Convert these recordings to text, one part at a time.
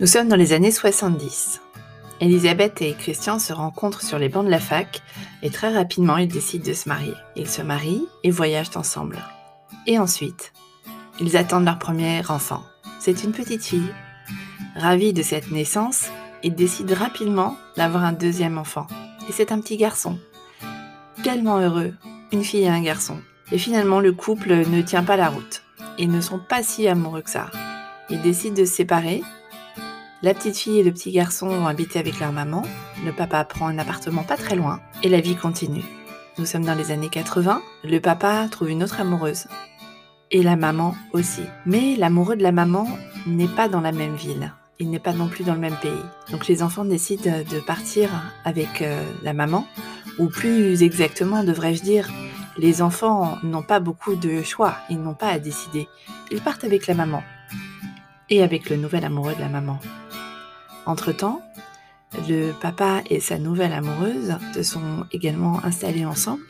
Nous sommes dans les années 70. Elisabeth et Christian se rencontrent sur les bancs de la fac et très rapidement ils décident de se marier. Ils se marient et voyagent ensemble. Et ensuite, ils attendent leur premier enfant. C'est une petite fille. Ravis de cette naissance, ils décident rapidement d'avoir un deuxième enfant. Et c'est un petit garçon. Tellement heureux, une fille et un garçon. Et finalement, le couple ne tient pas la route. Ils ne sont pas si amoureux que ça. Ils décident de se séparer. La petite fille et le petit garçon vont habiter avec leur maman. Le papa prend un appartement pas très loin. Et la vie continue. Nous sommes dans les années 80. Le papa trouve une autre amoureuse. Et la maman aussi. Mais l'amoureux de la maman n'est pas dans la même ville. Il n'est pas non plus dans le même pays. Donc les enfants décident de partir avec euh, la maman. Ou plus exactement, devrais-je dire, les enfants n'ont pas beaucoup de choix, ils n'ont pas à décider. Ils partent avec la maman et avec le nouvel amoureux de la maman. Entre-temps, le papa et sa nouvelle amoureuse se sont également installés ensemble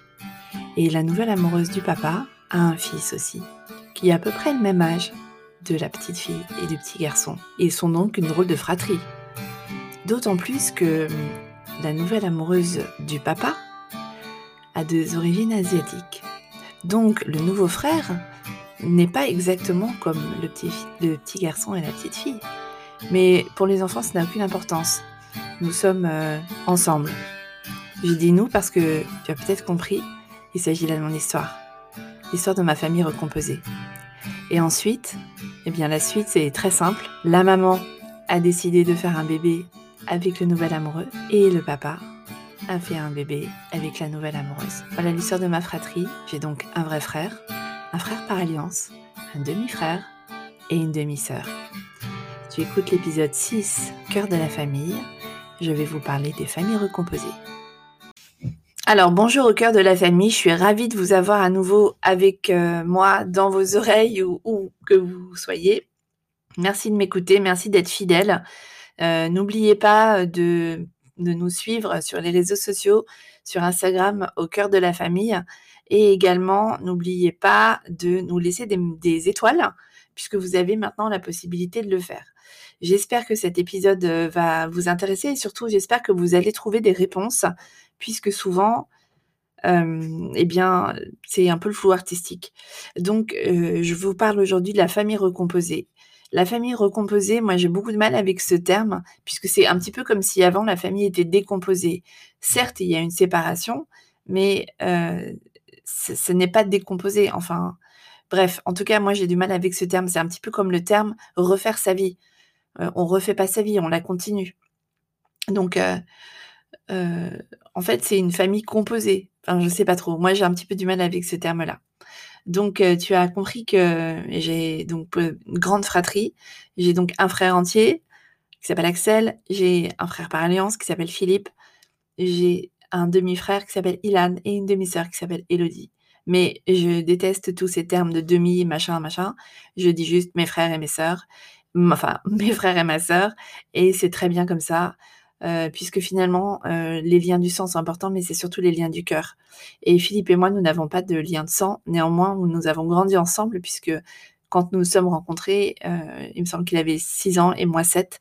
et la nouvelle amoureuse du papa a un fils aussi, qui a à peu près le même âge de la petite fille et du petit garçon. Ils sont donc une drôle de fratrie. D'autant plus que la nouvelle amoureuse du papa a des origines asiatiques. Donc le nouveau frère n'est pas exactement comme le petit garçon et la petite fille. Mais pour les enfants, ça n'a aucune importance. Nous sommes euh, ensemble. Je dis nous parce que tu as peut-être compris, il s'agit là de mon histoire. L'histoire de ma famille recomposée. Et ensuite, eh bien la suite c'est très simple. La maman a décidé de faire un bébé avec le nouvel amoureux et le papa a fait un bébé avec la nouvelle amoureuse. Voilà l'histoire de ma fratrie. J'ai donc un vrai frère, un frère par alliance, un demi-frère et une demi-sœur. Tu écoutes l'épisode 6, Cœur de la famille. Je vais vous parler des familles recomposées. Alors bonjour au cœur de la famille, je suis ravie de vous avoir à nouveau avec euh, moi dans vos oreilles ou où que vous soyez. Merci de m'écouter, merci d'être fidèle. Euh, n'oubliez pas de, nous suivre sur les réseaux sociaux, sur Instagram au cœur de la famille. Et également, n'oubliez pas de nous laisser des, étoiles, puisque vous avez maintenant la possibilité de le faire. J'espère que cet épisode euh, va vous intéresser et surtout j'espère que vous allez trouver des réponses, puisque souvent, euh, eh bien, c'est un peu le flou artistique. Donc, je vous parle aujourd'hui de la famille recomposée. La famille recomposée, moi j'ai beaucoup de mal avec ce terme, puisque c'est un petit peu comme si avant la famille était décomposée. Certes, il y a une séparation, mais euh, ce n'est pas décomposé. Enfin, bref, en tout cas, moi j'ai du mal avec ce terme. C'est un petit peu comme le terme refaire sa vie. Euh, on refait pas sa vie, on la continue. Donc, euh, en fait, c'est une famille composée. Enfin, je sais pas trop. Moi, j'ai un petit peu du mal avec ce terme-là. Donc, euh, tu as compris que j'ai donc une grande fratrie. J'ai donc un frère entier qui s'appelle Axel. J'ai un frère par alliance qui s'appelle Philippe. J'ai un demi-frère qui s'appelle Ilan et une demi-sœur qui s'appelle Elodie. Mais je déteste tous ces termes de demi, machin, machin. Je dis juste mes frères et mes sœurs. Enfin, mes frères et ma sœur. Et c'est très bien comme ça. Puisque finalement, les liens du sang sont importants, mais c'est surtout les liens du cœur. Et Philippe et moi, nous n'avons pas de lien de sang. Néanmoins, nous avons grandi ensemble, puisque quand nous nous sommes rencontrés, il me semble qu'il avait 6 ans et moi 7.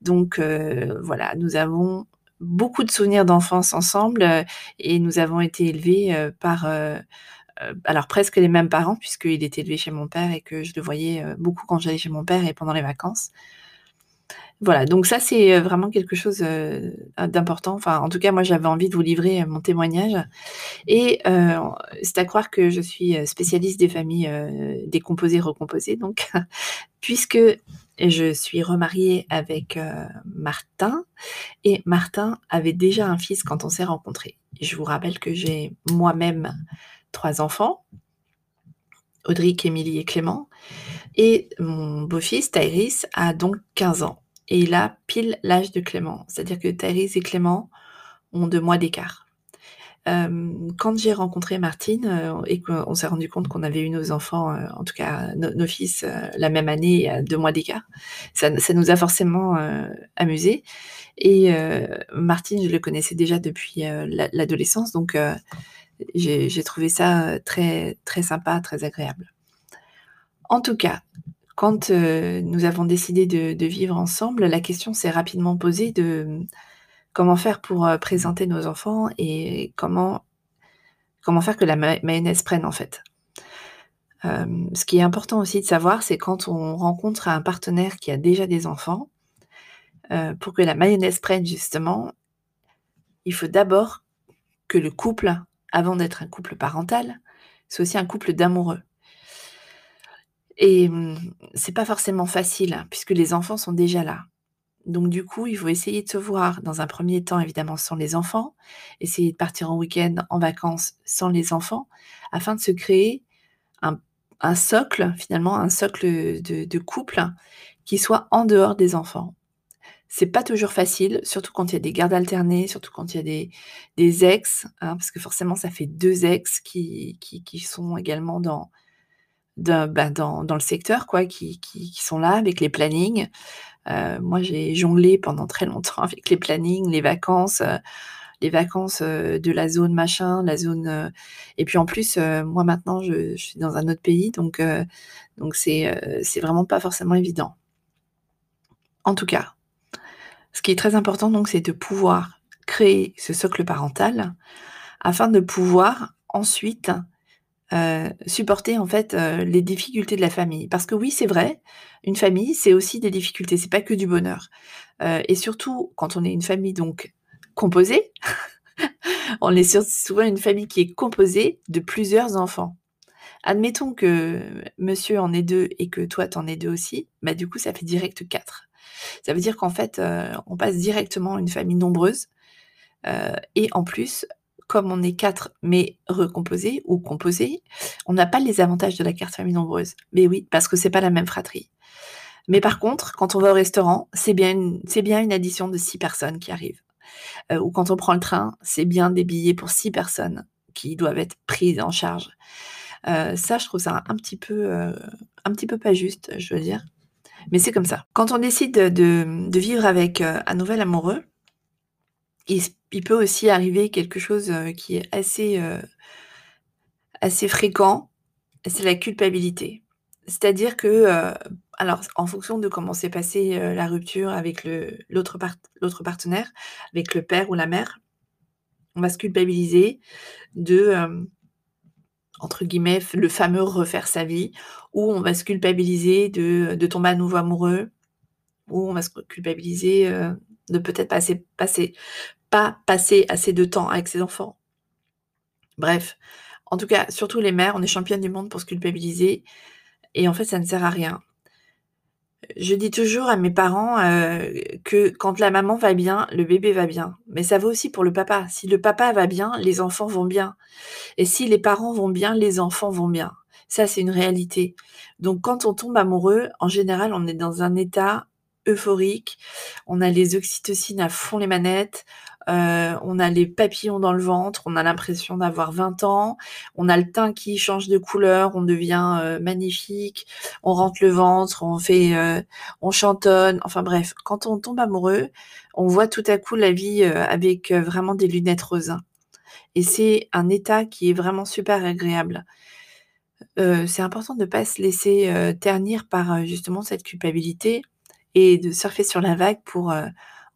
Donc voilà, nous avons beaucoup de souvenirs d'enfance ensemble et nous avons été élevés par alors presque les mêmes parents puisqu'il était élevé chez mon père et que je le voyais beaucoup quand j'allais chez mon père et pendant les vacances. Voilà, donc ça c'est euh, vraiment quelque chose euh, d'important. Enfin, en tout cas, moi j'avais envie de vous livrer euh, mon témoignage. Et c'est à croire que je suis spécialiste des familles décomposées, recomposées, donc, puisque je suis remariée avec Martin, et Martin avait déjà un fils quand on s'est rencontrés. Je vous rappelle que j'ai moi-même trois enfants, Audric, Émilie et Clément, et mon beau-fils, Tyrus, a donc 15 ans et il a pile l'âge de Clément. C'est-à-dire que Thérèse et Clément ont deux mois d'écart. Euh, quand j'ai rencontré Martine euh, et qu'on s'est rendu compte qu'on avait eu nos enfants, euh, en tout cas nos fils, la même année, deux mois d'écart, ça, nous a forcément amusés. Et Martine, je le connaissais déjà depuis l'adolescence, donc j'ai trouvé ça très, très sympa, très agréable. En tout cas, Quand nous avons décidé de, vivre ensemble, la question s'est rapidement posée de comment faire pour présenter nos enfants et comment, comment faire que la mayonnaise prenne en fait. ce qui est important aussi de savoir, c'est quand on rencontre un partenaire qui a déjà des enfants, pour que la mayonnaise prenne justement, il faut d'abord que le couple, avant d'être un couple parental, soit aussi un couple d'amoureux. Et mmh, c'est pas forcément facile, hein, puisque les enfants sont déjà là. Donc du coup, il faut essayer de se voir dans un premier temps, évidemment, sans les enfants, essayer de partir en week-end, en vacances, sans les enfants, afin de se créer un, socle, finalement, un socle de, couple qui soit en dehors des enfants. C'est pas toujours facile, surtout quand il y a des gardes alternés, surtout quand il y a des, des ex, hein, parce que forcément, ça fait deux ex qui, qui, qui sont également dans, bah, dans, dans, le secteur, quoi, qui, qui, sont là avec les plannings. Euh, moi, j'ai jonglé pendant très longtemps avec les plannings, les vacances, euh, les vacances euh, de la zone machin, la zone. et puis en plus, moi maintenant, je, suis dans un autre pays, donc donc c'est c'est vraiment pas forcément évident. En tout cas, ce qui est très important, donc, c'est de pouvoir créer ce socle parental afin de pouvoir ensuite euh, supporter en fait euh, les difficultés de la famille. Parce que oui, c'est vrai, une famille, c'est aussi des difficultés, c'est pas que du bonheur. Euh, et surtout, quand on est une famille donc composée, on est souvent une famille qui est composée de plusieurs enfants. Admettons que monsieur en est deux et que toi t'en es deux aussi, bah du coup ça fait direct quatre. Ça veut dire qu'en fait on passe directement une famille nombreuse et en plus comme on est quatre, mais recomposés ou composés, on n'a pas les avantages de la carte famille nombreuse. Mais oui, parce que c'est pas la même fratrie. Mais par contre, quand on va au restaurant, c'est bien une, c'est bien une addition de six personnes qui arrivent. Euh, ou quand on prend le train, c'est bien des billets pour six personnes qui doivent être prises en charge. Euh, ça, je trouve ça un petit peu, euh, un petit peu pas juste, je veux dire. Mais c'est comme ça. Quand on décide de, vivre avec un nouvel amoureux, il, peut aussi arriver quelque chose qui est assez, assez fréquent, c'est la culpabilité. C'est-à-dire que, alors en fonction de comment s'est passée la rupture avec l'autre partenaire, avec le père ou la mère, on va se culpabiliser de, entre guillemets, le fameux refaire sa vie, ou on va se culpabiliser de, de tomber à nouveau amoureux, ou on va se culpabiliser de peut-être pas passer, pas passer assez de temps avec ses enfants. Bref, en tout cas, surtout les mères, on est championne du monde pour se culpabiliser et en fait, ça ne sert à rien. Je dis toujours à mes parents euh, que quand la maman va bien, le bébé va bien. Mais ça vaut aussi pour le papa. Si le papa va bien, les enfants vont bien. Et si les parents vont bien, les enfants vont bien. Ça, c'est une réalité. Donc, quand on tombe amoureux, en général, on est dans un état euphorique. On a les oxytocines à fond les manettes. Euh, on a les papillons dans le ventre, on a l'impression d'avoir 20 ans, on a le teint qui change de couleur, on devient euh, magnifique, on rentre le ventre, on fait, euh, on chantonne, enfin bref, quand on tombe amoureux, on voit tout à coup la vie avec vraiment des lunettes roses. Et c'est un état qui est vraiment super agréable. c'est important de ne pas se laisser ternir par justement cette culpabilité et de surfer sur la vague pour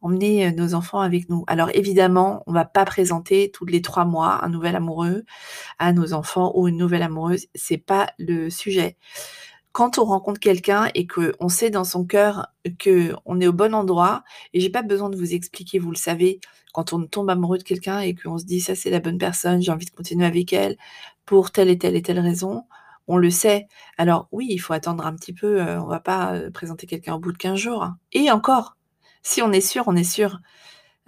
emmener euh, nos enfants avec nous. Alors évidemment, on va pas présenter tous les trois mois un nouvel amoureux à nos enfants ou une nouvelle amoureuse. C'est pas le sujet. Quand on rencontre quelqu'un et que on sait dans son cœur que on est au bon endroit, et j'ai pas besoin de vous expliquer, vous le savez, quand on tombe amoureux de quelqu'un et qu'on se dit ça c'est la bonne personne, j'ai envie de continuer avec elle pour telle et telle et telle raison, on le sait. Alors oui, il faut attendre un petit peu, euh, on va pas euh, présenter quelqu'un au bout de 15 jours. Hein. Et encore, si on est sûr, on est sûr.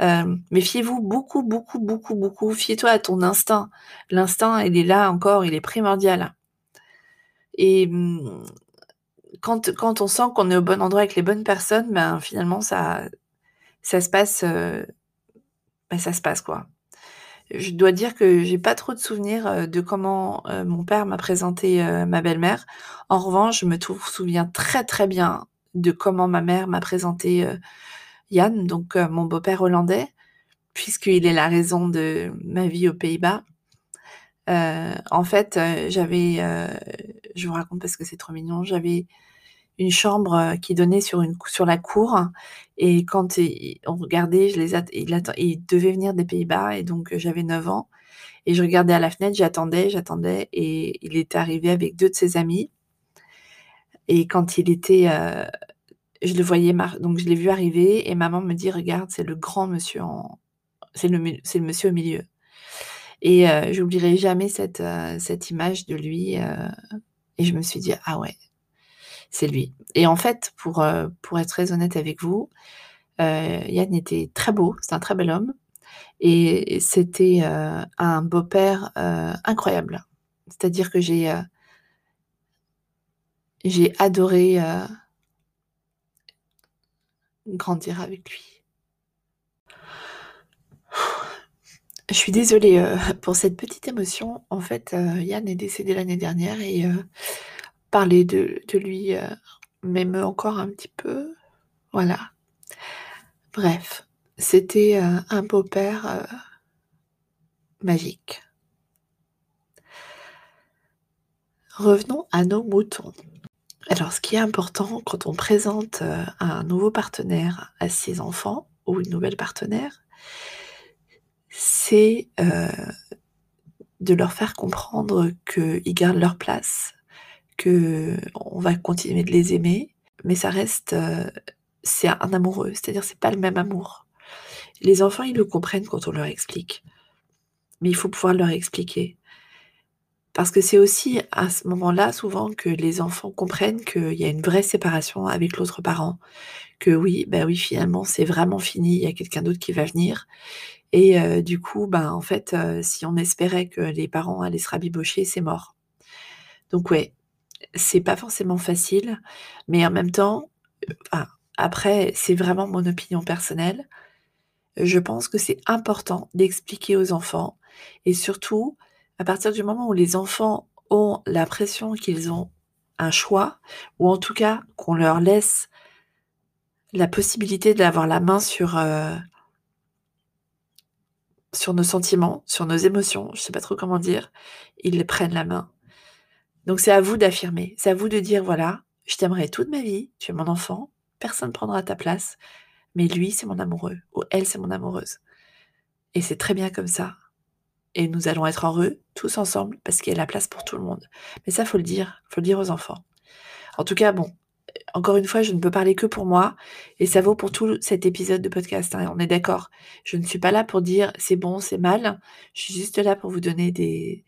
Euh, mais fiez-vous beaucoup, beaucoup, beaucoup, beaucoup. Fiez-toi à ton instinct. L'instinct, il est là encore, il est primordial. Et mmh, quand, on sent qu'on est au bon endroit avec les bonnes personnes, ben finalement ça, se passe, ben, ça se passe quoi je dois dire que j'ai pas trop de souvenirs euh, de comment euh, mon père m'a présenté euh, ma belle-mère. En revanche, je me souviens très très bien de comment ma mère m'a présenté Yann, donc mon beau-père hollandais, puisqu'il est la raison de ma vie aux Pays-Bas. en fait, j'avais, je vous raconte parce que c'est trop mignon, j'avais une chambre qui donnait sur, une, sur la cour. Et quand on regardait, je les il, il devait venir des Pays-Bas et donc j'avais 9 ans. Et je regardais à la fenêtre, j'attendais, j'attendais et il était arrivé avec deux de ses amis. Et quand il était, je le voyais, donc je l'ai vu arriver et maman me dit, regarde, c'est le grand monsieur c'est le, monsieur au milieu. Et euh, j'oublierai jamais cette, cette image de lui. et je me suis dit, ah ouais, c'est lui. Et en fait, pour, pour être très honnête avec vous, Yann était très beau, c'est un très bel homme. Et c'était un beau-père incroyable. C'est-à-dire que j'ai j'ai adoré grandir avec lui. Je suis désolée pour cette petite émotion. En fait, Yann est décédé l'année dernière et parler de, de lui m'émeut encore un petit peu. Voilà. Bref, c'était un beau-père magique. Revenons à nos moutons. Alors, ce qui est important quand on présente euh, un nouveau partenaire à ses enfants ou une nouvelle partenaire, c'est euh, de leur faire comprendre qu'ils gardent leur place, que on va continuer de les aimer, mais ça reste, euh, c'est un amoureux, c'est-à-dire c'est pas le même amour. Les enfants, ils le comprennent quand on leur explique, mais il faut pouvoir leur expliquer. Parce que c'est aussi à ce moment-là, souvent, que les enfants comprennent qu'il y a une vraie séparation avec l'autre parent. Que oui, ben oui, finalement, c'est vraiment fini, il y a quelqu'un d'autre qui va venir. Et euh, du coup, ben, en fait, euh, si on espérait que les parents allaient se rabibocher, c'est mort. Donc ouais, c'est pas forcément facile, mais en même temps, euh, après, c'est vraiment mon opinion personnelle. Je pense que c'est important d'expliquer aux enfants et surtout à partir du moment où les enfants ont l'impression qu'ils ont un choix, ou en tout cas qu'on leur laisse la possibilité d'avoir la main sur, euh, nos sentiments, sur nos émotions, je ne sais pas trop comment dire, ils prennent la main. Donc c'est à vous d'affirmer, c'est à vous de dire, voilà, je t'aimerai toute ma vie, tu es mon enfant, personne ne prendra ta place, mais lui c'est mon amoureux, ou elle c'est mon amoureuse. Et c'est très bien comme ça et nous allons être heureux tous ensemble parce qu'il y a la place pour tout le monde. Mais ça, faut le dire, faut le dire aux enfants. En tout cas, bon, encore une fois, je ne peux parler que pour moi et ça vaut pour tout cet épisode de podcast. Hein, on est d'accord. Je ne suis pas là pour dire c'est bon, c'est mal. Je suis juste là pour vous donner des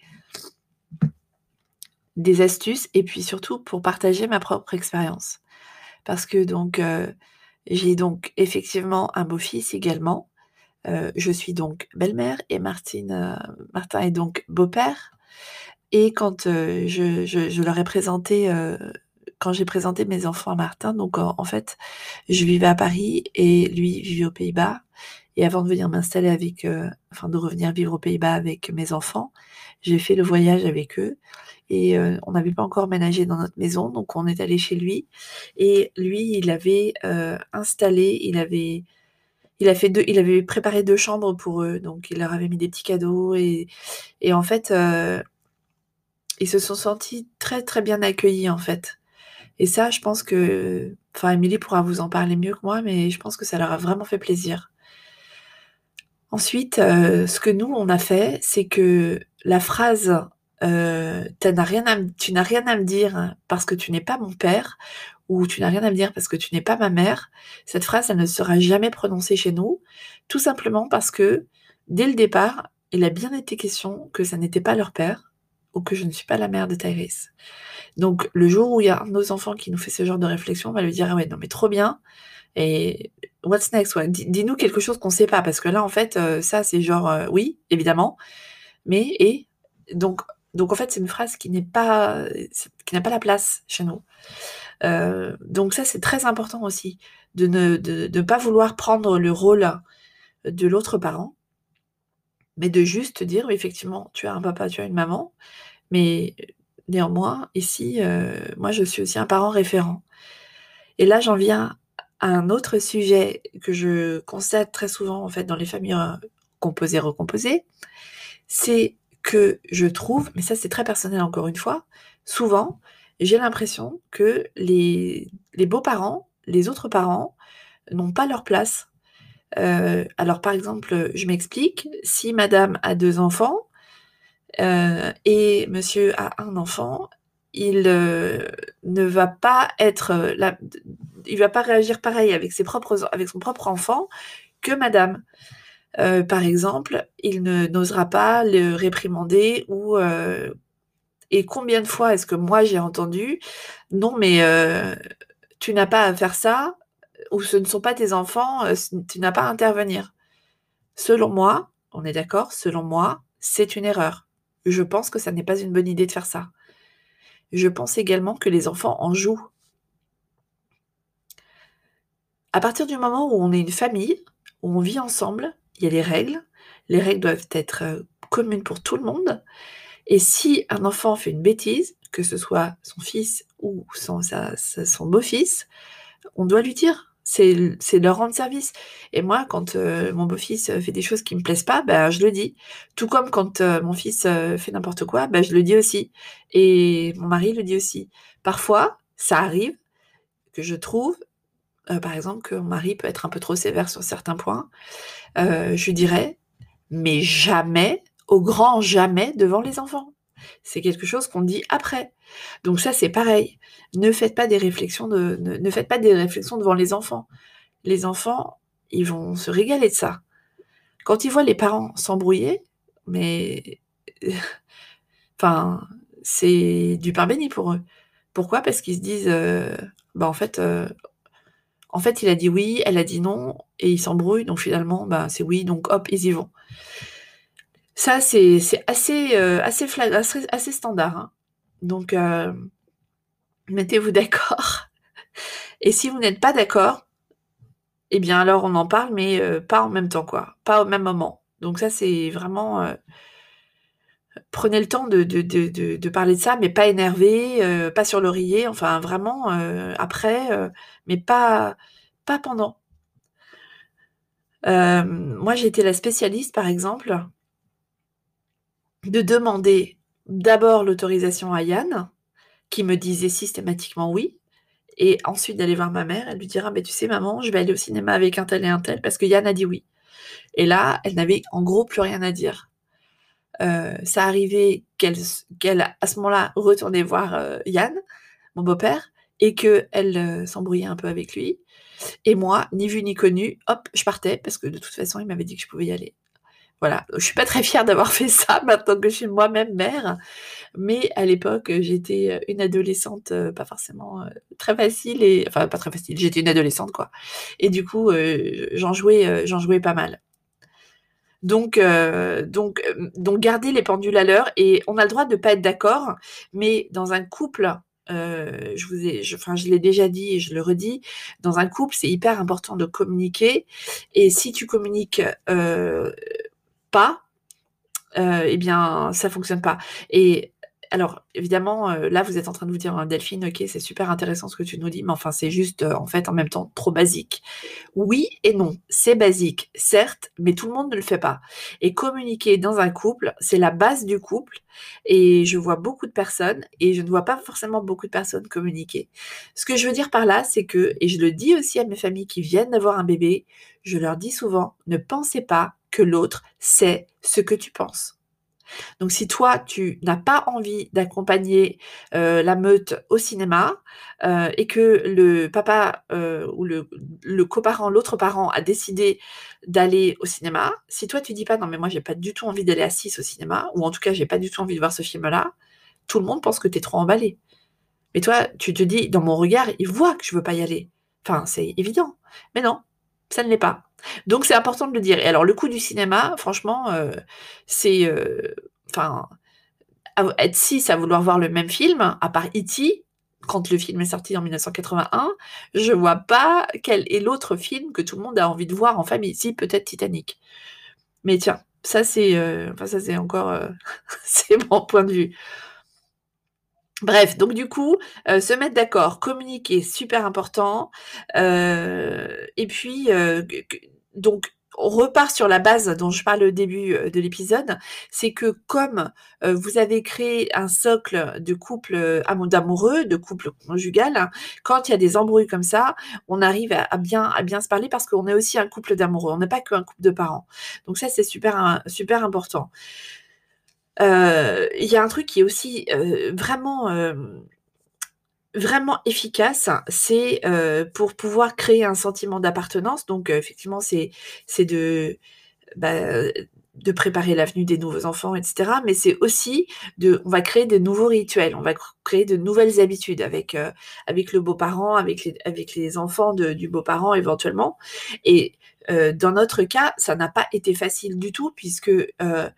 des astuces et puis surtout pour partager ma propre expérience. Parce que donc euh, j'ai donc effectivement un beau-fils également euh, je suis donc belle-mère et Martine, euh, Martin est donc beau-père. Et quand euh, je, leur ai présenté, quand j'ai présenté mes enfants à Martin, donc en, fait, je vivais à Paris et lui vivait aux Pays-Bas. Et avant de venir m'installer avec, enfin de revenir vivre aux Pays-Bas avec mes enfants, j'ai fait le voyage avec eux. Et on n'avait pas encore ménagé dans notre maison, donc on est allé chez lui. Et lui, il avait installé, il avait il, avait préparé deux chambres pour eux, donc il leur avait mis des petits cadeaux et, et en fait, euh, ils se sont sentis très très bien accueillis en fait. Et ça, je pense que, enfin, Émilie pourra vous en parler mieux que moi, mais je pense que ça leur a vraiment fait plaisir. Ensuite, euh, ce que nous on a fait, c'est que la phrase euh, rien tu n'as rien à me dire parce que tu n'es pas mon père ou tu n'as rien à me dire parce que tu n'es pas ma mère, cette phrase, elle ne sera jamais prononcée chez nous, tout simplement parce que dès le départ, il a bien été question que ça n'était pas leur père ou que je ne suis pas la mère de Tyrese. Donc le jour où il y a un de nos enfants qui nous fait ce genre de réflexion, on va lui dire ah ouais non mais trop bien et what's next dis-nous quelque chose qu'on ne sait pas parce que là en fait euh, ça c'est genre euh, oui évidemment mais et donc donc en fait c'est une phrase qui n'est pas qui n'a pas la place chez nous. Euh, donc ça, c'est très important aussi, de ne de, pas vouloir prendre le rôle de l'autre parent, mais de juste dire, effectivement, tu as un papa, tu as une maman, mais néanmoins, ici, euh, moi, je suis aussi un parent référent. Et là, j'en viens à un autre sujet que je constate très souvent, en fait, dans les familles euh, composées, recomposées, c'est que je trouve, mais ça c'est très personnel encore une fois, souvent, j'ai l'impression que les, les beaux-parents, les autres parents, n'ont pas leur place. Euh, alors par exemple, je m'explique, si madame a deux enfants euh, et monsieur a un enfant, il euh, ne va pas être là, il va pas réagir pareil avec ses propres avec son propre enfant que madame. Par exemple, il ne n'osera pas le réprimander ou et combien de fois est-ce que moi j'ai entendu non mais tu n'as pas à faire ça ou ce ne sont pas tes enfants, euh, tu n'as pas à intervenir. Selon moi, on est d'accord, selon moi, c'est une erreur. Je pense que ça n'est pas une bonne idée de faire ça. Je pense également que les enfants en jouent. À partir du moment où on est une famille, où on vit ensemble, il y a les règles. Les règles doivent être euh, communes pour tout le monde. Et si un enfant fait une bêtise, que ce soit son fils ou son, beau-fils, on doit lui dire c'est leur rendre service. Et moi, quand euh, mon beau-fils fait des choses qui me plaisent pas, ben, je le dis. Tout comme quand euh, mon fils euh, fait n'importe quoi, ben, je le dis aussi. Et mon mari le dit aussi. Parfois, ça arrive que je trouve, par exemple, que mon mari peut être un peu trop sévère sur certains points. je dirais, mais jamais, au grand jamais, devant les enfants. C'est quelque chose qu'on dit après. Donc ça, c'est pareil. Ne faites pas des réflexions de, ne, faites pas des réflexions devant les enfants. Les enfants, ils vont se régaler de ça. Quand ils voient les parents s'embrouiller, mais, enfin, c'est du pain béni pour eux. Pourquoi? Parce qu'ils se disent, euh, bah en fait, euh, en fait, il a dit oui, elle a dit non, et ils s'embrouillent. Donc finalement, bah c'est oui, donc hop, ils y vont. Ça, c'est assez, euh, assez, assez, assez, standard. Hein. Donc, euh, mettez-vous d'accord. Et si vous n'êtes pas d'accord, eh bien alors on en parle, mais euh, pas en même temps, quoi. Pas au même moment. Donc ça, c'est vraiment... prenez le temps de, parler de ça, mais pas énervé, pas sur l'oreiller, enfin vraiment après, mais pas, pas pendant. moi, j'ai été la spécialiste, par exemple, de demander d'abord l'autorisation à Yann, qui me disait systématiquement oui, et ensuite d'aller voir ma mère, elle lui dira, mais tu sais maman, je vais aller au cinéma avec un tel et un tel, parce que Yann a dit oui. Et là, elle n'avait en gros plus rien à dire. Euh, ça arrivait qu'elle, à ce moment-là, retournait voir euh, Yann, mon beau-père, et qu'elle elle euh, s'embrouillait un peu avec lui. Et moi, ni vu ni connu, hop, je partais, parce que de toute façon, il m'avait dit que je pouvais y aller. Voilà, je suis pas très fière d'avoir fait ça maintenant que je suis moi-même mère, mais à l'époque, j'étais une adolescente, pas forcément très facile et enfin pas très facile, j'étais une adolescente quoi. Et du coup, j'en jouais, j'en jouais pas mal. Donc, donc, donc, garder les pendules à l'heure et on a le droit de ne pas être d'accord, mais dans un couple, je vous ai, enfin, je l'ai déjà dit et je le redis, dans un couple, c'est hyper important de communiquer. Et si tu communiques pas, euh, eh bien, ça fonctionne pas. Et alors, évidemment, euh, là, vous êtes en train de vous dire, hein, Delphine, ok, c'est super intéressant ce que tu nous dis, mais enfin, c'est juste, euh, en fait, en même temps, trop basique. Oui et non, c'est basique, certes, mais tout le monde ne le fait pas. Et communiquer dans un couple, c'est la base du couple. Et je vois beaucoup de personnes, et je ne vois pas forcément beaucoup de personnes communiquer. Ce que je veux dire par là, c'est que, et je le dis aussi à mes familles qui viennent d'avoir un bébé, je leur dis souvent, ne pensez pas que l'autre sait ce que tu penses. Donc si toi, tu n'as pas envie d'accompagner euh, la meute au cinéma euh, et que le papa euh, ou le, coparent, l'autre parent a décidé d'aller au cinéma, si toi tu dis pas non mais moi j'ai pas du tout envie d'aller à 6 au cinéma, ou en tout cas j'ai pas du tout envie de voir ce film-là, tout le monde pense que tu es trop emballé. Mais toi, tu te dis, dans mon regard, il voit que je veux pas y aller. Enfin, c'est évident. Mais non, ça ne l'est pas. Donc c'est important de le dire. Et alors le coup du cinéma, franchement, euh, c'est, euh, enfin, être six à vouloir voir le même film, à part E.T., quand le film est sorti en 1981, je vois pas quel est l'autre film que tout le monde a envie de voir en famille. Si peut-être Titanic. Mais tiens, ça c'est, euh, enfin ça c'est encore, c'est mon point de vue. Bref, donc du coup, euh, se mettre d'accord, communiquer, super important. Euh, et puis, euh, donc, on repart sur la base dont je parle au début de l'épisode, c'est que comme vous avez créé un socle de couple d'amoureux, de couple conjugal, quand il y a des embrouilles comme ça, on arrive à, bien, se parler parce qu'on est aussi un couple d'amoureux, on n'est pas qu'un couple de parents. Donc ça, c'est super, super important. Il y a un truc qui est aussi vraiment vraiment efficace, c'est pour pouvoir créer un sentiment d'appartenance. Donc effectivement, c'est de bah, de préparer l'avenue des nouveaux enfants, etc. Mais c'est aussi de, on va créer de nouveaux rituels, on va créer de nouvelles habitudes avec avec le beau-parent, avec les avec les enfants du beau-parent éventuellement. Et dans notre cas, ça n'a pas été facile du tout puisque euh,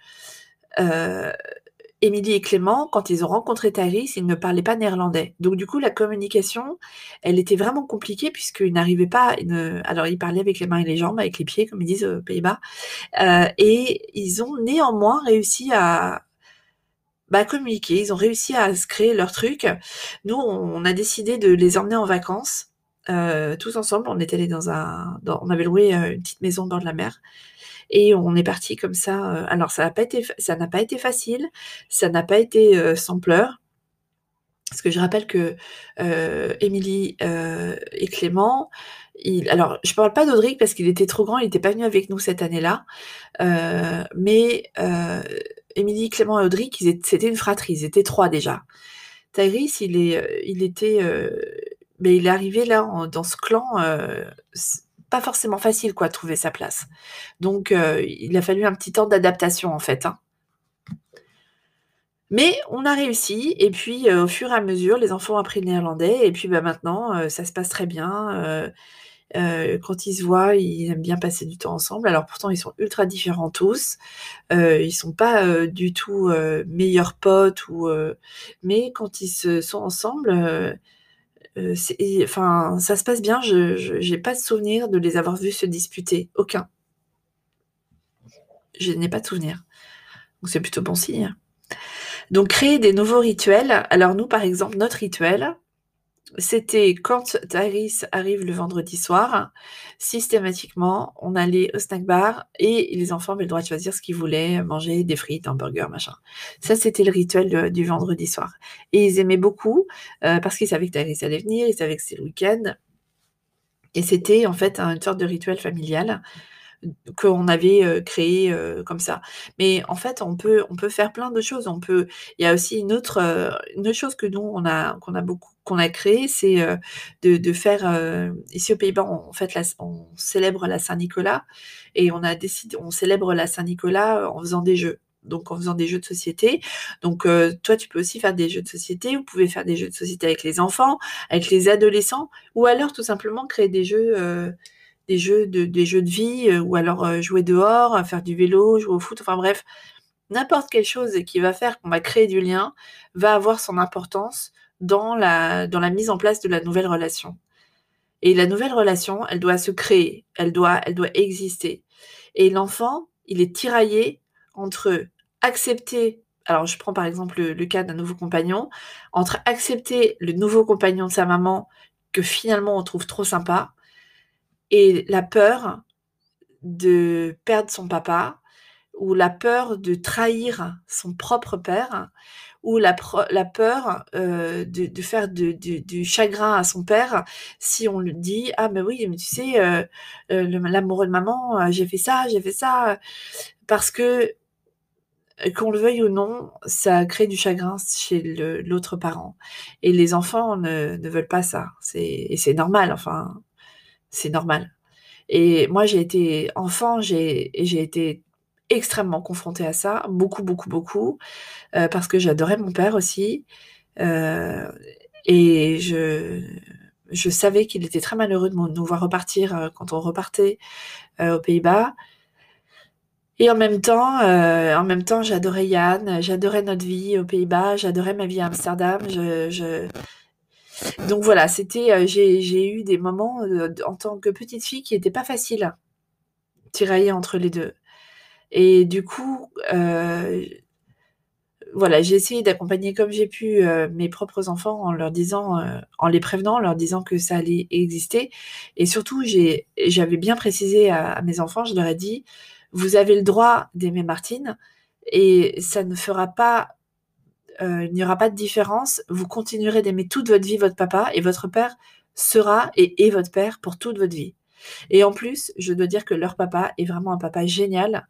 Émilie et Clément, quand ils ont rencontré Tharis, ils ne parlaient pas néerlandais. Donc du coup, la communication, elle était vraiment compliquée puisqu'ils n'arrivaient pas. Alors ils parlaient avec les mains et les jambes, avec les pieds, comme ils disent aux Pays-Bas, euh, et ils ont néanmoins réussi à bah, communiquer. Ils ont réussi à se créer leur truc. Nous, on a décidé de les emmener en vacances. Euh, tous ensemble, on était allés dans un, on avait loué euh, une petite maison dans de la mer et on est parti comme ça. Euh, alors ça n'a pas été, ça pas été facile, ça n'a pas été euh, sans pleurs. Parce que je rappelle que euh, Émilie et Clément, alors je ne parle pas d'Audric parce qu'il était trop grand, il n'était pas venu avec nous cette année-là, mais Émilie, Clément et Audric, c'était une fratrie, ils étaient trois déjà. Tyrese, il est, il était, mais il est arrivé là dans ce clan forcément facile quoi, trouver sa place. Donc euh, il a fallu un petit temps d'adaptation en fait. Hein. Mais on a réussi, et puis euh, au fur et à mesure, les enfants ont appris le néerlandais, et puis bah, maintenant, euh, ça se passe très bien. quand ils se voient, ils aiment bien passer du temps ensemble. Alors pourtant, ils sont ultra différents tous. ils sont pas du tout meilleurs potes, ou, mais quand ils se sont ensemble, euh, enfin, ça se passe bien. Je n'ai pas de souvenir de les avoir vus se disputer. Aucun. Je n'ai pas de souvenir. Donc c'est plutôt bon signe. Donc créer des nouveaux rituels. Alors nous, par exemple, notre rituel, c'était quand Taris arrive le vendredi soir, systématiquement, on allait au snack bar et les enfants avaient le droit de choisir ce qu'ils voulaient, manger des frites, un burger, machin. Ça, c'était le rituel du vendredi soir. Et ils aimaient beaucoup euh, parce qu'ils savaient que Taris allait venir, ils savaient que c'était le week-end. Et c'était en fait une sorte de rituel familial qu'on avait créé comme ça. Mais en fait, on peut, on peut faire plein de choses. On peut. Il y a aussi une autre, une autre chose que nous on a, qu'on a beaucoup, qu'on a créé, c'est de, de, faire ici aux Pays-Bas, on, fait on célèbre la Saint-Nicolas et on a décidé, on célèbre la Saint-Nicolas en faisant des jeux donc en faisant des jeux de société. Donc toi, tu peux aussi faire des jeux de société, vous pouvez faire des jeux de société avec les enfants, avec les adolescents, ou alors tout simplement créer des jeux des jeux de, des jeux de vie, euh, ou alors euh, jouer dehors, faire du vélo, jouer au foot, enfin bref, n'importe quelle chose qui va faire qu'on va créer du lien va avoir son importance dans la, dans la mise en place de la nouvelle relation. Et la nouvelle relation, elle doit se créer, elle doit, elle doit exister. Et l'enfant, il est tiraillé entre accepter, alors je prends par exemple le cas d'un nouveau compagnon, entre accepter le nouveau compagnon de sa maman que finalement on trouve trop sympa, et la peur de perdre son papa, ou la peur de trahir son propre père, ou la, peur euh, de, faire du chagrin à son père si on lui dit ah mais oui mais tu sais euh, euh, l'amoureux de maman j'ai fait ça j'ai fait ça parce que qu'on le veuille ou non ça crée du chagrin chez l'autre parent. Et les enfants ne, ne veulent pas ça. Et c'est normal enfin c'est normal. Et moi, j'ai été enfant, j'ai été extrêmement confrontée à ça, beaucoup, beaucoup, beaucoup, euh, parce que j'adorais mon père aussi. Euh, et je, je savais qu'il était très malheureux de nous voir repartir euh, quand on repartait aux Pays-Bas. Et en même temps, en même temps, j'adorais Yann, j'adorais notre vie aux Pays-Bas, j'adorais ma vie à Amsterdam. je, donc voilà, c'était, euh, j'ai eu des moments euh, en tant que petite fille qui n'étaient pas faciles, tirailler entre les deux. Et du coup, euh, voilà, j'ai essayé d'accompagner comme j'ai pu mes propres enfants en leur disant, en les prévenant, en leur disant que ça allait exister. Et surtout, j'avais bien précisé à, mes enfants, je leur ai dit, vous avez le droit d'aimer Martine et ça ne fera pas, il n'y aura pas de différence. Vous continuerez d'aimer toute votre vie votre papa et votre père sera et est votre père pour toute votre vie. Et en plus, je dois dire que leur papa est vraiment un papa génial.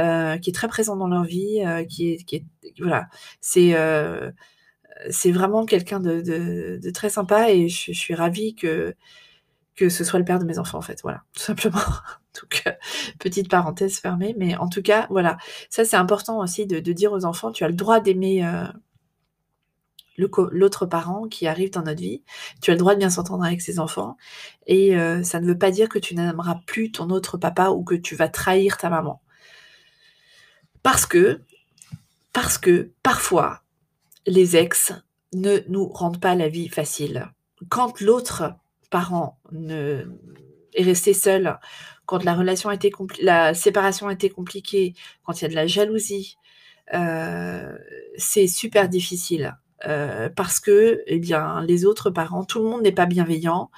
Euh, qui est très présent dans leur vie, euh, qui, est, qui est, voilà, c'est euh, c'est vraiment quelqu'un de, de, très sympa et je, suis ravie que que ce soit le père de mes enfants en fait, voilà, tout simplement. Donc petite parenthèse fermée, mais en tout cas voilà, ça c'est important aussi de, dire aux enfants, tu as le droit d'aimer l'autre parent qui arrive dans notre vie. Tu as le droit de bien s'entendre avec ses enfants. Et ça ne veut pas dire que tu n'aimeras plus ton autre papa ou que tu vas trahir ta maman. Parce que, parce que parfois, les ex ne nous rendent pas la vie facile. Quand l'autre parent ne, est resté seul, quand la relation a été la séparation a été compliquée, quand il y a de la jalousie, euh, c'est super difficile. Euh, parce que eh bien les autres parents, tout le monde n'est pas bienveillant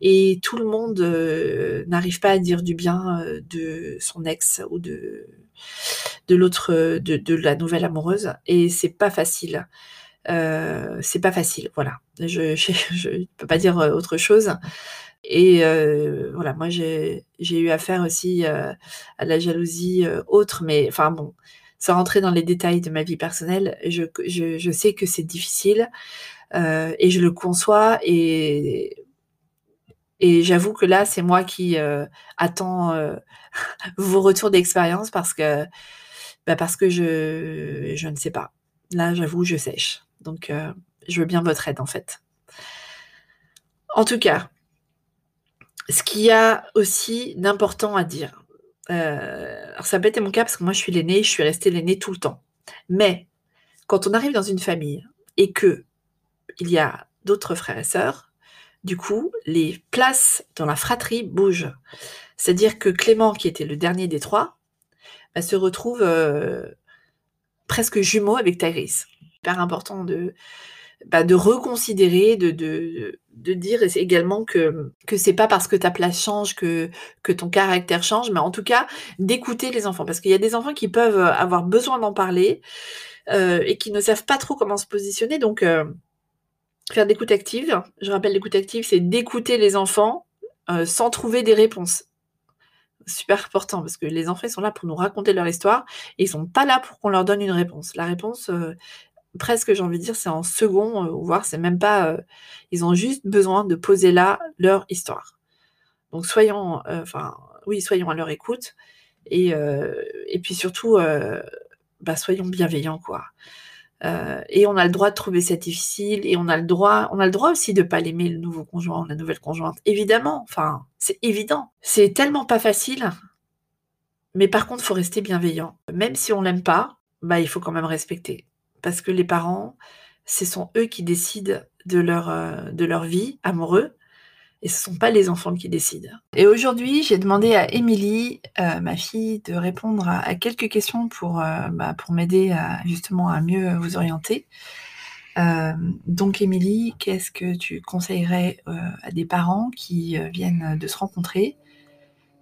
et tout le monde euh, n'arrive pas à dire du bien de son ex ou de de l'autre, de, la nouvelle amoureuse, et c'est pas facile. Euh, c'est pas facile, voilà. Je, je, peux pas dire euh, autre chose. Et euh, voilà, moi j'ai eu affaire aussi à la jalousie autre, mais enfin bon, sans rentrer dans les détails de ma vie personnelle, je, je sais que c'est difficile et je le conçois et et j'avoue que là, c'est moi qui attends vos retours d'expérience parce que bah, parce que je, je ne sais pas. Là, j'avoue, je sèche. Donc, euh, je veux bien votre aide, en fait. En tout cas, ce qu'il y a aussi d'important à dire, euh, alors ça mon cas parce que moi, je suis l'aîné, je suis restée l'aîné tout le temps. Mais quand on arrive dans une famille et que il y a d'autres frères et sœurs, du coup, les places dans la fratrie bougent. C'est-à-dire que Clément, qui était le dernier des trois, elle se retrouve euh, presque jumeau avec Tyrese. Hyper important de, bah, de reconsidérer, de, de, de dire également que, que c'est pas parce que ta place change que, que ton caractère change, mais en tout cas d'écouter les enfants. Parce qu'il y a des enfants qui peuvent avoir besoin d'en parler euh, et qui ne savent pas trop comment se positionner. Donc, euh, faire d'écoute active. Je rappelle, l'écoute active, c'est d'écouter les enfants sans trouver des réponses super important parce que les enfants sont là pour nous raconter leur histoire et ils sont pas là pour qu'on leur donne une réponse. La réponse, euh, presque j'ai envie de dire, c'est en second, euh, voire c'est même pas. Euh, ils ont juste besoin de poser là leur histoire. Donc soyons, enfin oui, soyons à leur écoute et, et puis surtout, bah, soyons bienveillants quoi. Euh, et on a le droit de trouver ça difficile et on a le droit, on a le droit aussi de pas l'aimer le nouveau conjoint, la nouvelle conjointe. Évidemment, enfin, c'est évident. C'est tellement pas facile. Mais par contre, faut rester bienveillant. Même si on l'aime pas, bah il faut quand même respecter parce que les parents, ce sont eux qui décident de leur euh, de leur vie amoureux et ce ne sont pas les enfants qui décident. Et aujourd'hui, j'ai demandé à Émilie, euh, ma fille, de répondre à, quelques questions pour, euh, bah, pour m'aider à, justement à mieux vous orienter. Donc Émilie, qu'est-ce que tu conseillerais à des parents qui viennent de se rencontrer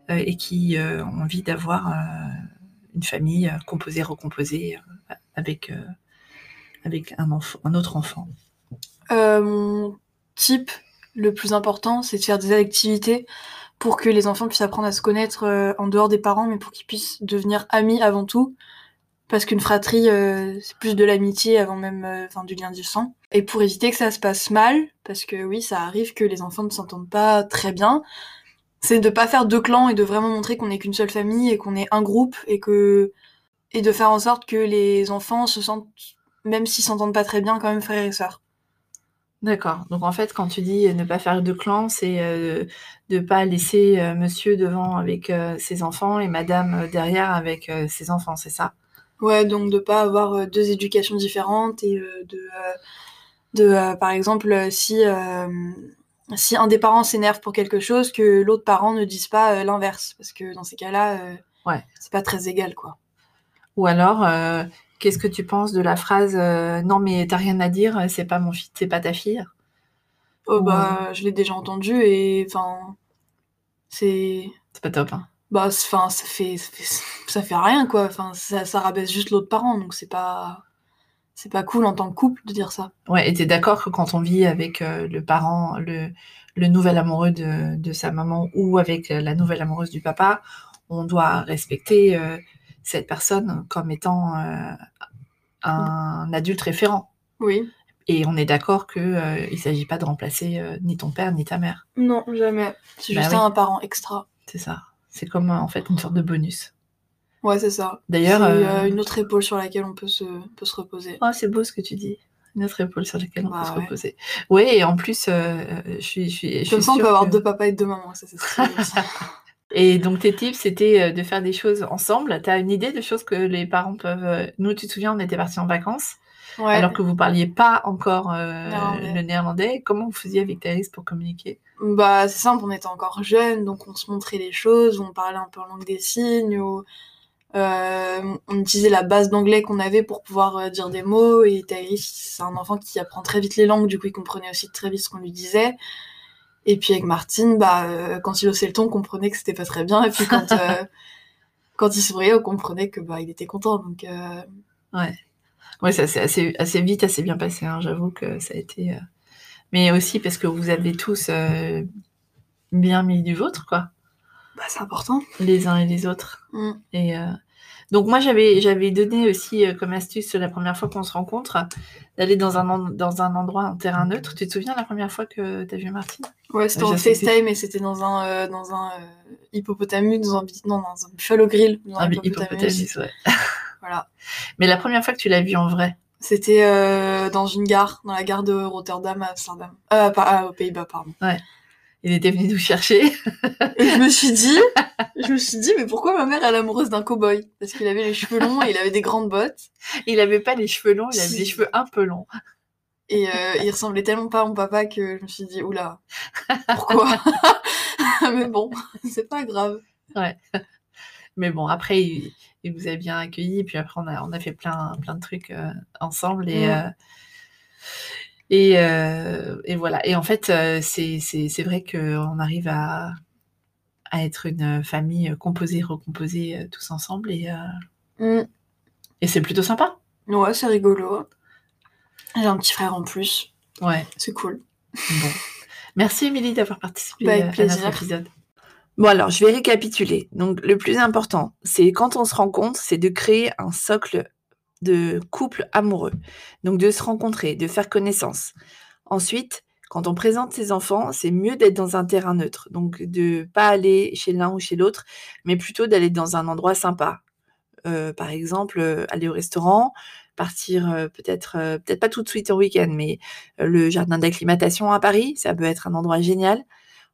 et qui ont envie d'avoir une famille composée, recomposée avec, avec un, autre enfant Mon type le plus important, c'est de faire des activités pour que les enfants puissent apprendre à se connaître euh, en dehors des parents, mais pour qu'ils puissent devenir amis avant tout. Parce qu'une fratrie, euh, c'est plus de l'amitié avant même euh, enfin, du lien du sang. Et pour éviter que ça se passe mal, parce que oui, ça arrive que les enfants ne s'entendent pas très bien, c'est de pas faire deux clans et de vraiment montrer qu'on n'est qu'une seule famille et qu'on est un groupe et que et de faire en sorte que les enfants se sentent, même s'ils s'entendent pas très bien, quand même frères et sœurs. D'accord. Donc en fait, quand tu dis ne pas faire de clan, c'est euh, de ne pas laisser euh, monsieur devant avec euh, ses enfants et madame derrière avec ses enfants, c'est ça? Ouais, donc de pas avoir deux éducations différentes et de, de par exemple, si, si un des parents s'énerve pour quelque chose, que l'autre parent ne dise pas l'inverse, parce que dans ces cas-là, ouais. c'est pas très égal, quoi. Ou alors, Qu'est-ce que tu penses de la phrase euh, Non, mais t'as rien à dire, c'est pas mon fils, c'est pas ta fille? Oh Ou, bah, je l'ai déjà entendu et enfin, c'est. C'est pas top, hein. Bah, enfin, ça fait, ça fait, ça fait rien quoi. Enfin, ça, ça rabaisse juste l'autre parent, donc c'est pas, c'est pas cool en tant que couple de dire ça. Ouais, et t'es d'accord que quand on vit avec euh, le parent, le, le nouvel amoureux de, de sa maman ou avec euh, la nouvelle amoureuse du papa, on doit respecter cette personne comme étant euh, un adulte référent. Oui. Et on est d'accord que euh, il s'agit pas de remplacer euh, ni ton père ni ta mère. Non, jamais. C'est Bah juste oui. un parent extra. C'est ça. C'est comme euh, en fait une sorte de bonus. Ouais, c'est ça. D'ailleurs, euh, une autre épaule sur laquelle on peut se, peut se reposer. Oh, c'est beau ce que tu dis. Une autre épaule sur laquelle on Bah peut se ouais. reposer. Oui, et en plus, je suis, je suis, je Comme ça, on peut avoir deux papas et deux mamans. Ça, c'est. Et donc tes tips, c'était euh, de faire des choses ensemble. T'as une idée de choses que les parents peuvent... euh, Nous, tu te souviens, on était partis en vacances, Ouais. alors que vous parliez pas encore euh, le néerlandais. Comment vous faisiez avec Thaïs pour communiquer? Bah, c'est simple, on était encore jeunes, donc on se montrait les choses, on parlait un peu en langue des signes, ou, euh, on utilisait la base d'anglais qu'on avait pour pouvoir euh, dire des mots, et Thaïs, c'est un enfant qui apprend très vite les langues, du coup il comprenait aussi très vite ce qu'on lui disait. Et puis avec Martine, bah, euh, quand il haussait le ton, on comprenait que c'était pas très bien, et puis quand, euh, quand il souriait, on comprenait que bah, il était content, donc euh, Ouais, ça c'est assez, assez vite, assez bien passé. hein. J'avoue que ça a été... euh, Mais aussi parce que vous avez tous bien mis du vôtre, quoi. bah, c'est important. Les uns et les autres. Mm. Et donc moi j'avais j'avais donné aussi euh, comme astuce la première fois qu'on se rencontre d'aller dans un dans un endroit un terrain neutre. Tu te souviens la première fois que tu as vu Martine? Ouais, c'était Je en. FaceTime et c'était dans un, euh, dans un euh, hippopotamus, dans un, non, dans un buffalo grill. Dans Un hippopotamus, ouais. Voilà. Mais la première fois que tu l'as vu en vrai, C'était euh, dans une gare, dans la gare de Rotterdam à Amsterdam. Euh, pas, ah, aux Pays-Bas, pardon. Il était venu nous chercher. Et je me suis dit, je me suis dit, mais pourquoi ma mère elle est amoureuse d'un cow-boy? Parce qu'il avait les cheveux longs et il avait des grandes bottes. il avait pas les cheveux longs, il avait des cheveux un peu longs. Et euh, il ressemblait tellement pas à mon papa que je me suis dit, oula, pourquoi? Mais bon, c'est pas grave. Mais bon, après il, il vous a bien accueilli, puis après on a on a fait plein plein de trucs euh, ensemble et euh, et, euh, et voilà. Et en fait, euh, c'est vrai qu'on arrive à à être une famille composée, recomposée euh, tous ensemble et euh, Mm. et c'est plutôt sympa. Ouais, c'est rigolo. J'ai un petit frère en plus, Ouais. c'est cool. Bon. Merci Émilie d'avoir participé Bah, avec à notre épisode. Bon alors, je vais récapituler. Donc le plus important, c'est quand on se rencontre, c'est de créer un socle de couple amoureux. Donc de se rencontrer, de faire connaissance. Ensuite, quand on présente ses enfants, c'est mieux d'être dans un terrain neutre. Donc de pas aller chez l'un ou chez l'autre, mais plutôt d'aller dans un endroit sympa. Euh, par exemple, euh, aller au restaurant, partir euh, peut-être peut-être pas tout de suite au week-end, mais le jardin d'acclimatation à Paris, ça peut être un endroit génial.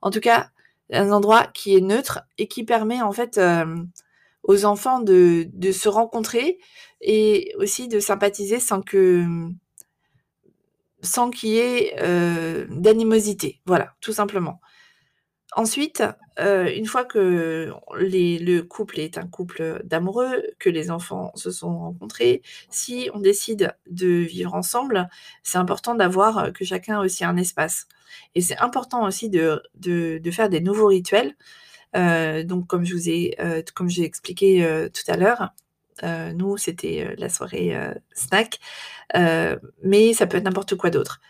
En tout cas, un endroit qui est neutre et qui permet en fait aux enfants de, se rencontrer et aussi de sympathiser sans que sans qu'il y ait euh, d'animosité. Voilà, tout simplement. Ensuite, euh, une fois que le couple est un couple d'amoureux, que les enfants se sont rencontrés, si on décide de vivre ensemble, c'est important d'avoir euh, que chacun aussi un espace. Et c'est important aussi de, de faire des nouveaux rituels. Euh, donc, comme je vous ai, euh, comme j'ai expliqué euh, tout à l'heure, nous, c'était la soirée snack, mais ça peut être n'importe quoi d'autre.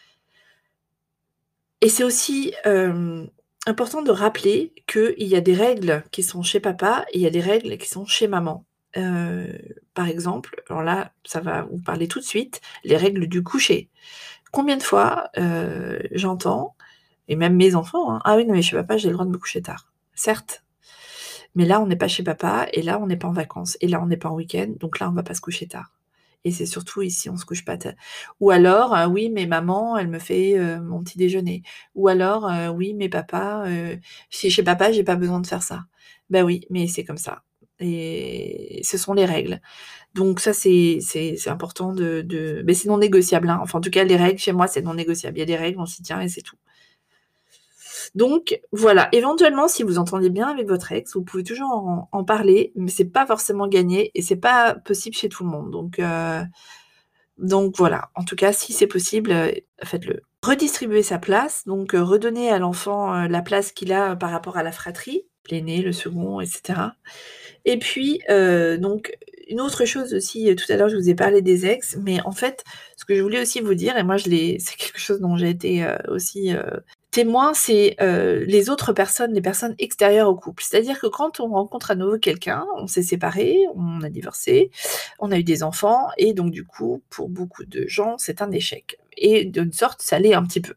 Et c'est aussi important de rappeler qu'il y a des règles qui sont chez papa et il y a des règles qui sont chez maman. Par exemple, alors là, ça va vous parler tout de suite, les règles du coucher. Combien de fois j'entends, et même mes enfants, hein, ah oui, non, mais chez papa, j'ai le droit de me coucher tard. Certes, mais là, on n'est pas chez papa, et là, on n'est pas en vacances, et là, on n'est pas en week-end, donc là, on va pas se coucher tard. Et c'est surtout ici, on se couche pas tard. Ou alors, euh, oui, mais maman, elle me fait euh, mon petit déjeuner. Ou alors, euh, oui, mais papa, si chez papa, j'ai pas besoin de faire ça. Ben oui, mais c'est comme ça. Et ce sont les règles. Donc ça, c'est important de... de... Mais c'est non négociable. hein. Enfin, en tout cas, les règles, chez moi, c'est non négociable. Il y a des règles, on s'y tient et c'est tout. Donc voilà, éventuellement, si vous entendez bien avec votre ex, vous pouvez toujours en, parler, mais c'est pas forcément gagné et c'est pas possible chez tout le monde. Donc, euh, donc voilà, en tout cas, si c'est possible, euh, faites-le. Redistribuer sa place, donc euh, redonner à l'enfant la place qu'il a par rapport à la fratrie, l'aîné, le second, etc. Et puis, donc, une autre chose aussi, tout à l'heure, je vous ai parlé des ex, mais en fait, ce que je voulais aussi vous dire, et moi, je l'ai, c'est quelque chose dont j'ai été aussi témoin, c'est euh, les autres personnes, les personnes extérieures au couple. C'est-à-dire que quand on rencontre à nouveau quelqu'un, on s'est séparé, on a divorcé, on a eu des enfants, et donc du coup, pour beaucoup de gens, c'est un échec. Et d'une sorte, ça l'est un petit peu.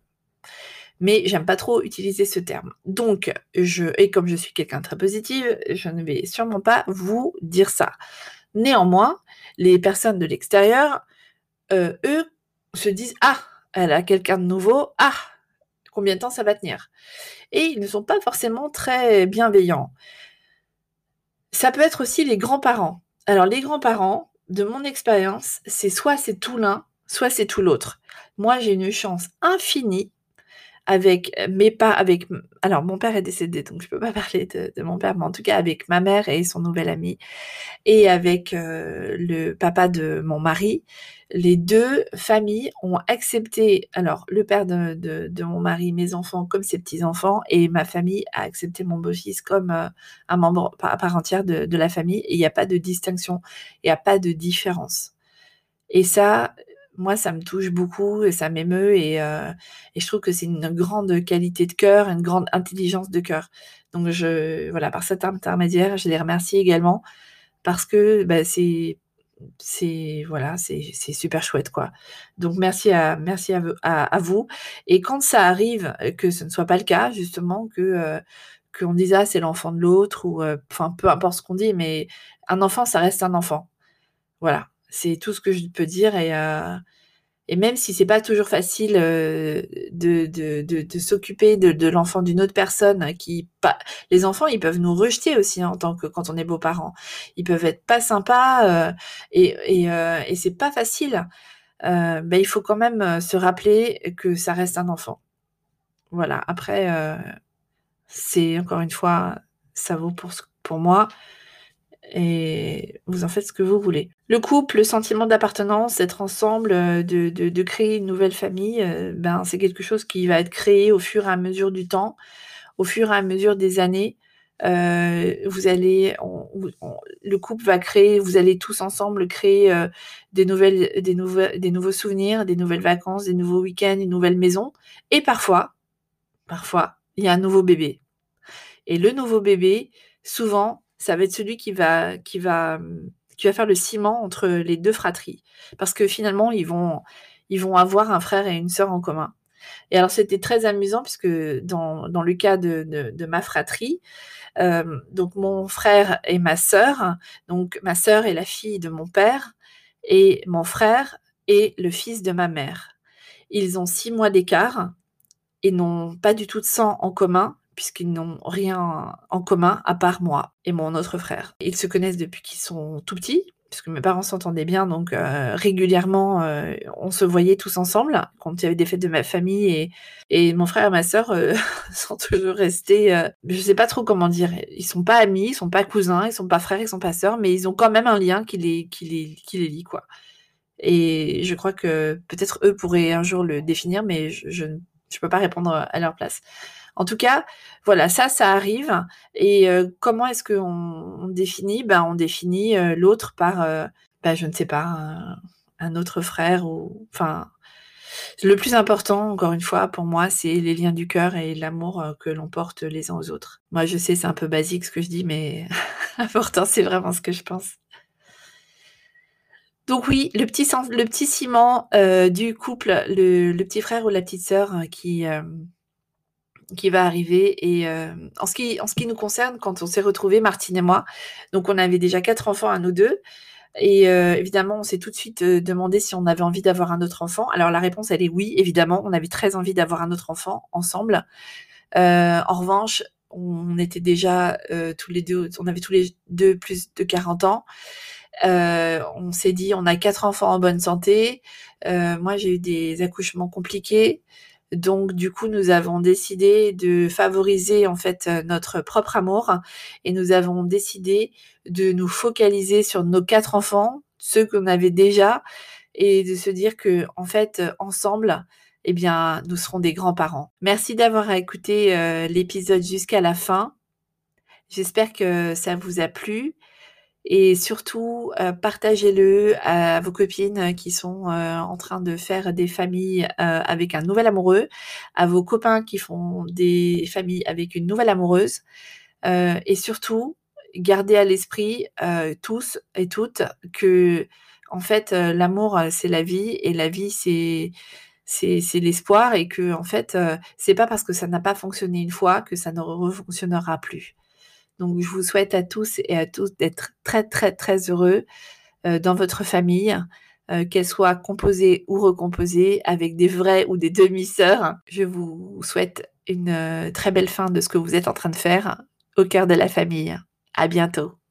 Mais j'aime pas trop utiliser ce terme. Donc, je, et comme je suis quelqu'un très positif, je ne vais sûrement pas vous dire ça. Néanmoins, les personnes de l'extérieur, euh, eux, se disent Ah, elle a quelqu'un de nouveau, ah, combien de temps ça va tenir. Et ils ne sont pas forcément très bienveillants. Ça peut être aussi les grands-parents. Alors les grands-parents, de mon expérience, c'est soit c'est tout l'un, soit c'est tout l'autre. Moi, j'ai une chance infinie avec mes pas avec alors mon père est décédé donc je peux pas parler de, mon père mais en tout cas avec ma mère et son nouvel ami et avec euh, le papa de mon mari les deux familles ont accepté alors le père de, de, mon mari mes enfants comme ses petits enfants et ma famille a accepté mon beau-fils comme euh, un membre à part entière de la famille et il n'y a pas de distinction il n'y a pas de différence. Et ça moi, ça me touche beaucoup et ça m'émeut et, euh, et, je trouve que c'est une grande qualité de cœur, une grande intelligence de cœur. Donc, je, voilà, par cet intermédiaire, je les remercie également parce que bah, c'est, voilà, c'est, super chouette, quoi. Donc, merci à, merci à, à, vous. Et quand ça arrive, que ce ne soit pas le cas, justement, que, euh, qu'on dise, ah, c'est l'enfant de l'autre ou, euh, enfin, peu importe ce qu'on dit, mais un enfant, ça reste un enfant. Voilà. C'est tout ce que je peux dire et, euh, et même si c'est pas toujours facile euh, de, de, de, s'occuper de, l'enfant d'une autre personne, qui pas, les enfants ils peuvent nous rejeter aussi hein, en tant que quand on est beaux-parents, ils peuvent être pas sympas euh, et et, et c'est pas facile. ben il faut quand même se rappeler que ça reste un enfant. Voilà. Après, c'est encore une fois, ça vaut pour pour moi et vous en faites ce que vous voulez. Le couple, le sentiment d'appartenance, d'être ensemble, euh, de, de, créer une nouvelle famille, euh, ben, c'est quelque chose qui va être créé au fur et à mesure du temps, au fur et à mesure des années. Euh, vous allez, le couple va créer, vous allez tous ensemble créer des nouvelles, des, des nouveaux souvenirs, des nouvelles vacances, des nouveaux week-ends, une nouvelle maison. Et parfois, parfois, il y a un nouveau bébé. Et le nouveau bébé, souvent, ça va être celui qui va, qui va, qui va faire le ciment entre les deux fratries. Parce que finalement, ils vont, ils vont avoir un frère et une sœur en commun. Et alors, c'était très amusant puisque dans, dans le cas de, de, ma fratrie, euh, donc mon frère et ma sœur, donc ma sœur est la fille de mon père et mon frère est le fils de ma mère. Ils ont six mois d'écart et n'ont pas du tout de sang en commun, puisqu'ils n'ont rien en commun à part moi et mon autre frère. Ils se connaissent depuis qu'ils sont tout petits, puisque mes parents s'entendaient bien, donc euh, régulièrement euh, on se voyait tous ensemble quand il y avait des fêtes de ma famille et, et mon frère et ma sœur euh, sont toujours restés, je sais pas trop comment dire, ils sont pas amis, ils sont pas cousins, ils sont pas frères, ils sont pas sœurs, mais ils ont quand même un lien qui les, qui les, qui les lie quoi. Et je crois que peut-être eux pourraient un jour le définir, mais je ne je peux pas répondre à leur place. En tout cas, voilà, ça, ça arrive. Et euh, comment est-ce qu'on on définit? Ben, On définit euh, l'autre par, euh, ben, je ne sais pas, un, autre frère ou, enfin, le plus important, encore une fois, pour moi, c'est les liens du cœur et l'amour que l'on porte les uns aux autres. Moi, je sais, c'est un peu basique ce que je dis, mais important, c'est vraiment ce que je pense. Donc oui, le petit, ciment du couple, le, le, petit frère ou la petite sœur qui, qui va arriver. Et euh, en, ce qui, en ce qui nous concerne, quand on s'est retrouvés, Martine et moi, donc on avait déjà quatre enfants à nous deux. Et euh, évidemment, on s'est tout de suite euh, demandé si on avait envie d'avoir un autre enfant. Alors la réponse, elle est oui, évidemment. On avait très envie d'avoir un autre enfant ensemble. en revanche, on était déjà tous les deux, on avait tous les deux plus de 40 ans. on s'est dit, on a quatre enfants en bonne santé. moi, j'ai eu des accouchements compliqués. Donc du coup, nous avons décidé de favoriser en fait notre propre amour et nous avons décidé de nous focaliser sur nos quatre enfants, ceux qu'on avait déjà et de se dire que en fait ensemble eh bien, nous serons des grands-parents. Merci d'avoir écouté euh, l'épisode jusqu'à la fin. J'espère que ça vous a plu et surtout euh, partagez-le à vos copines qui sont euh, en train de faire des familles avec un nouvel amoureux, à vos copains qui font des familles avec une nouvelle amoureuse et surtout gardez à l'esprit tous et toutes que en fait l'amour c'est la vie et la vie c'est c'est l'espoir et que en fait c'est pas parce que ça n'a pas fonctionné une fois que ça ne refonctionnera plus. Donc je vous souhaite à tous et à tous d'être très très très heureux dans votre famille, qu'elle soit composée ou recomposée avec des vrais ou des demi-sœurs. Je vous souhaite une très belle fin de ce que vous êtes en train de faire au cœur de la famille. À bientôt.